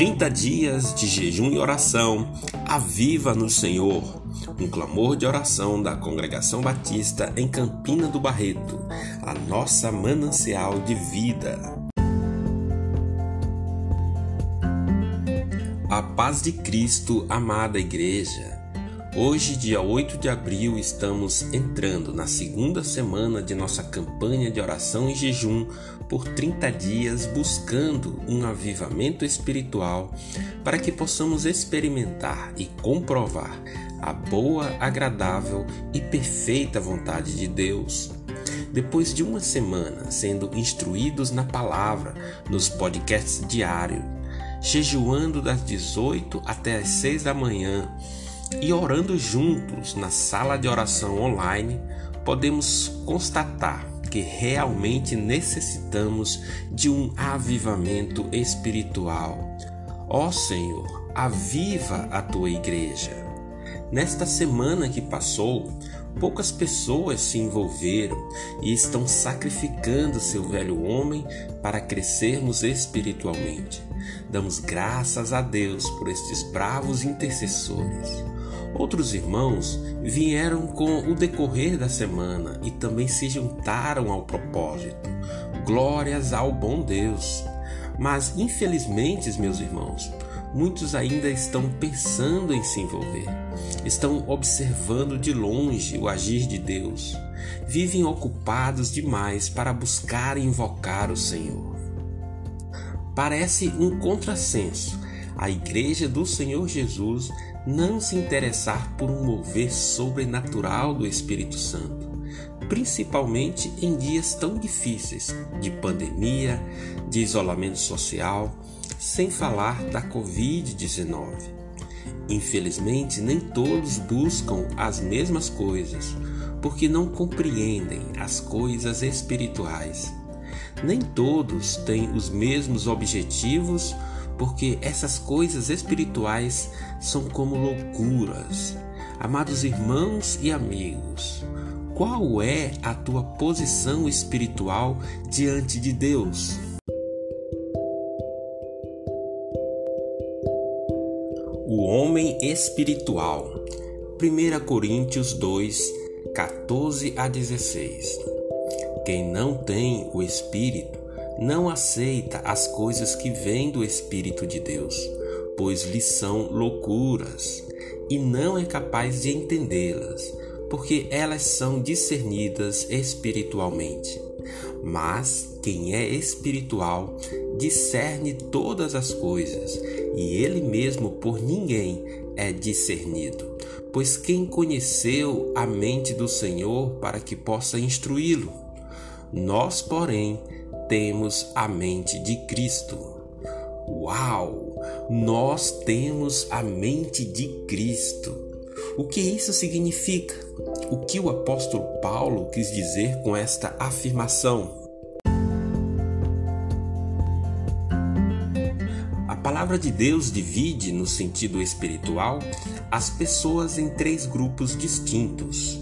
30 dias de jejum e oração, aviva no Senhor. Um clamor de oração da Congregação Batista em Campina do Barreto, a nossa manancial de vida. A paz de Cristo, amada Igreja. Hoje, dia 8 de abril, estamos entrando na segunda semana de nossa campanha de oração e jejum por 30 dias, buscando um avivamento espiritual para que possamos experimentar e comprovar a boa, agradável e perfeita vontade de Deus. Depois de uma semana sendo instruídos na palavra nos podcasts diários, jejuando das 18 até as 6 da manhã, e orando juntos na sala de oração online, podemos constatar que realmente necessitamos de um avivamento espiritual. Ó Senhor, aviva a tua igreja. Nesta semana que passou, poucas pessoas se envolveram e estão sacrificando seu velho homem para crescermos espiritualmente. Damos graças a Deus por estes bravos intercessores. Outros irmãos vieram com o decorrer da semana e também se juntaram ao propósito. Glórias ao bom Deus. Mas, infelizmente, meus irmãos, muitos ainda estão pensando em se envolver. Estão observando de longe o agir de Deus. Vivem ocupados demais para buscar e invocar o Senhor. Parece um contrassenso a Igreja do Senhor Jesus não se interessar por um mover sobrenatural do Espírito Santo, principalmente em dias tão difíceis de pandemia, de isolamento social, sem falar da Covid-19. Infelizmente, nem todos buscam as mesmas coisas, porque não compreendem as coisas espirituais. Nem todos têm os mesmos objetivos porque essas coisas espirituais são como loucuras. Amados irmãos e amigos, qual é a tua posição espiritual diante de Deus? O homem espiritual. 1 Coríntios 2, 14 a 16. Quem não tem o espírito não aceita as coisas que vêm do Espírito de Deus, pois lhe são loucuras, e não é capaz de entendê-las, porque elas são discernidas espiritualmente. Mas quem é espiritual discerne todas as coisas, e ele mesmo por ninguém é discernido. Pois quem conheceu a mente do Senhor para que possa instruí-lo? Nós, porém, temos a mente de Cristo. Uau! Nós temos a mente de Cristo. O que isso significa? O que o apóstolo Paulo quis dizer com esta afirmação? A palavra de Deus divide, no sentido espiritual, as pessoas em três grupos distintos.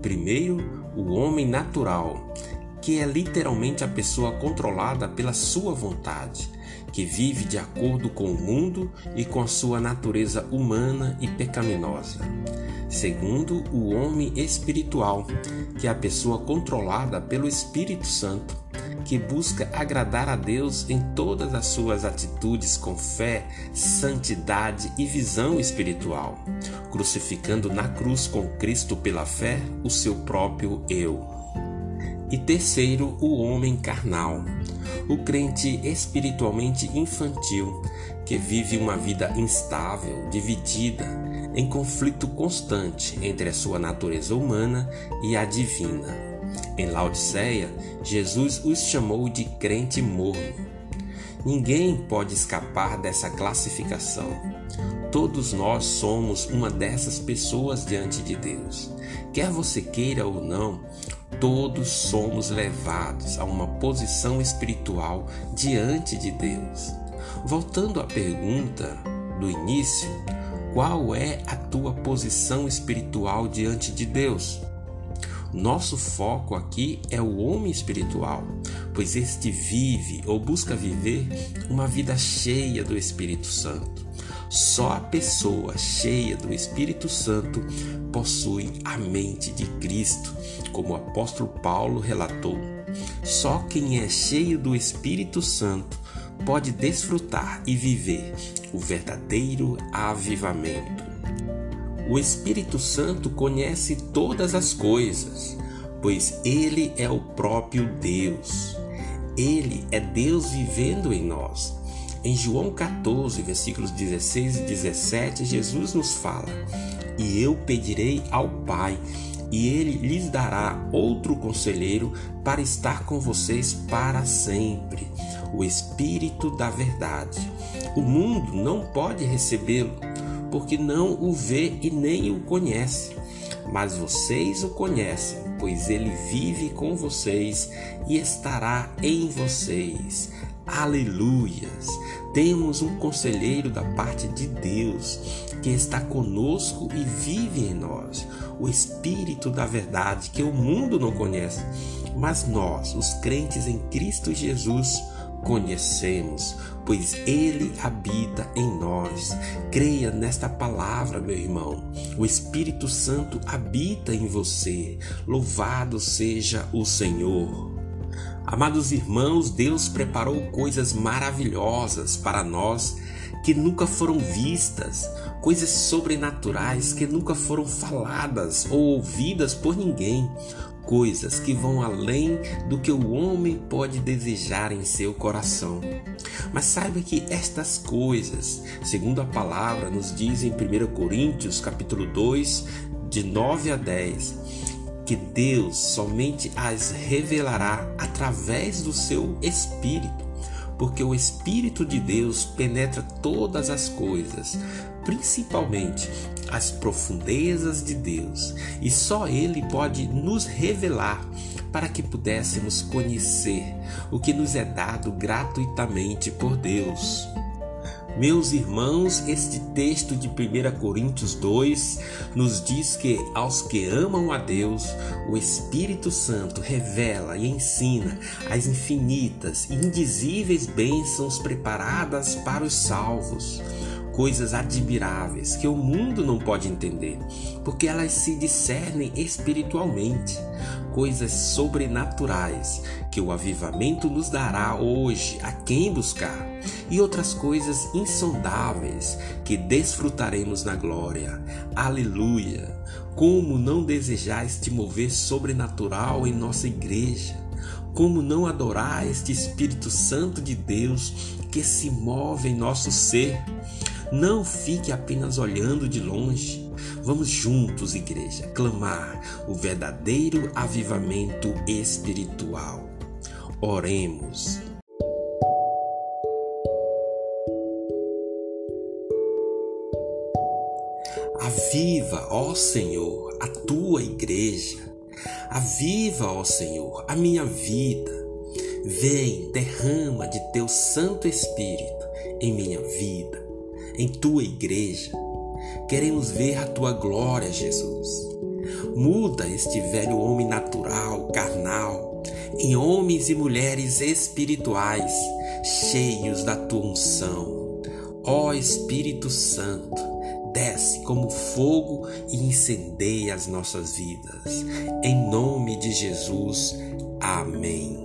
Primeiro, o homem natural, que é literalmente a pessoa controlada pela sua vontade, que vive de acordo com o mundo e com a sua natureza humana e pecaminosa. Segundo, o homem espiritual, que é a pessoa controlada pelo Espírito Santo, que busca agradar a Deus em todas as suas atitudes com fé, santidade e visão espiritual, crucificando na cruz com Cristo pela fé o seu próprio eu. E terceiro, o homem carnal, o crente espiritualmente infantil, que vive uma vida instável, dividida, em conflito constante entre a sua natureza humana e a divina. Em Laodiceia, Jesus os chamou de crente morno. Ninguém pode escapar dessa classificação. Todos nós somos uma dessas pessoas diante de Deus. Quer você queira ou não, todos somos levados a uma posição espiritual diante de Deus. Voltando à pergunta do início, qual é a tua posição espiritual diante de Deus? Nosso foco aqui é o homem espiritual, pois este vive ou busca viver uma vida cheia do Espírito Santo. Só a pessoa cheia do Espírito Santo possui a mente de Cristo, como o apóstolo Paulo relatou. Só quem é cheio do Espírito Santo pode desfrutar e viver o verdadeiro avivamento. O Espírito Santo conhece todas as coisas, pois ele é o próprio Deus. Ele é Deus vivendo em nós. Em João 14, versículos 16 e 17, Jesus nos fala: E eu pedirei ao Pai, e ele lhes dará outro conselheiro para estar com vocês para sempre, o Espírito da Verdade. O mundo não pode recebê-lo, porque não o vê e nem o conhece. Mas vocês o conhecem, pois ele vive com vocês e estará em vocês. Aleluias! Temos um conselheiro da parte de Deus que está conosco e vive em nós, o Espírito da Verdade que o mundo não conhece, mas nós, os crentes em Cristo Jesus, conhecemos, pois Ele habita em nós. Creia nesta palavra, meu irmão. O Espírito Santo habita em você. Louvado seja o Senhor. Amados irmãos, Deus preparou coisas maravilhosas para nós que nunca foram vistas, coisas sobrenaturais que nunca foram faladas ou ouvidas por ninguém, coisas que vão além do que o homem pode desejar em seu coração. Mas saiba que estas coisas, segundo a palavra nos diz em 1 Coríntios, capítulo 2, de 9 a 10, que Deus somente as revelará através do seu Espírito, porque o Espírito de Deus penetra todas as coisas, principalmente as profundezas de Deus, e só Ele pode nos revelar para que pudéssemos conhecer o que nos é dado gratuitamente por Deus. Meus irmãos, este texto de 1 Coríntios 2 nos diz que aos que amam a Deus, o Espírito Santo revela e ensina as infinitas e indizíveis bênçãos preparadas para os salvos coisas admiráveis que o mundo não pode entender, porque elas se discernem espiritualmente, coisas sobrenaturais que o avivamento nos dará hoje a quem buscar, e outras coisas insondáveis que desfrutaremos na glória. Aleluia! Como não desejar este mover sobrenatural em nossa igreja? Como não adorar este Espírito Santo de Deus que se move em nosso ser? Não fique apenas olhando de longe. Vamos juntos, igreja, clamar o verdadeiro avivamento espiritual. Oremos. Aviva, ó Senhor, a tua igreja. Aviva, ó Senhor, a minha vida. Vem, derrama de teu Santo Espírito em minha vida em tua igreja. Queremos ver a tua glória, Jesus. Muda este velho homem natural, carnal, em homens e mulheres espirituais, cheios da tua unção. Ó Espírito Santo, desce como fogo e incendeia as nossas vidas. Em nome de Jesus. Amém.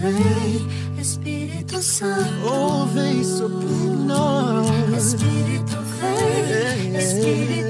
Vem, Espírito Santo. Oh, vem sobre nós. Espírito vem, Espírito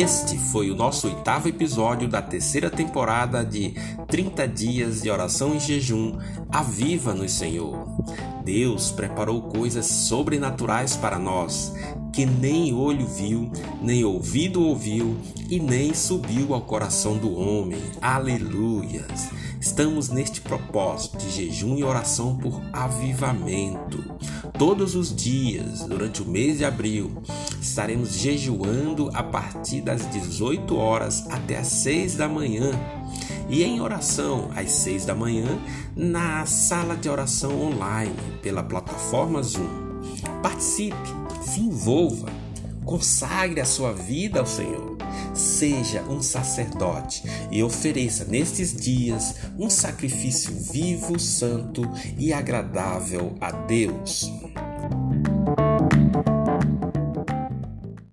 Este foi o nosso oitavo episódio da terceira temporada de 30 dias de oração e jejum. Aviva-nos, Senhor. Deus preparou coisas sobrenaturais para nós que nem olho viu, nem ouvido ouviu e nem subiu ao coração do homem. Aleluias! Estamos neste propósito de jejum e oração por avivamento. Todos os dias, durante o mês de abril, estaremos jejuando a partir das 18 horas até as 6 da manhã. E em oração às 6 da manhã, na sala de oração online, pela plataforma Zoom. Participe, se envolva, consagre a sua vida ao Senhor. Seja um sacerdote e ofereça nestes dias um sacrifício vivo, santo e agradável a Deus.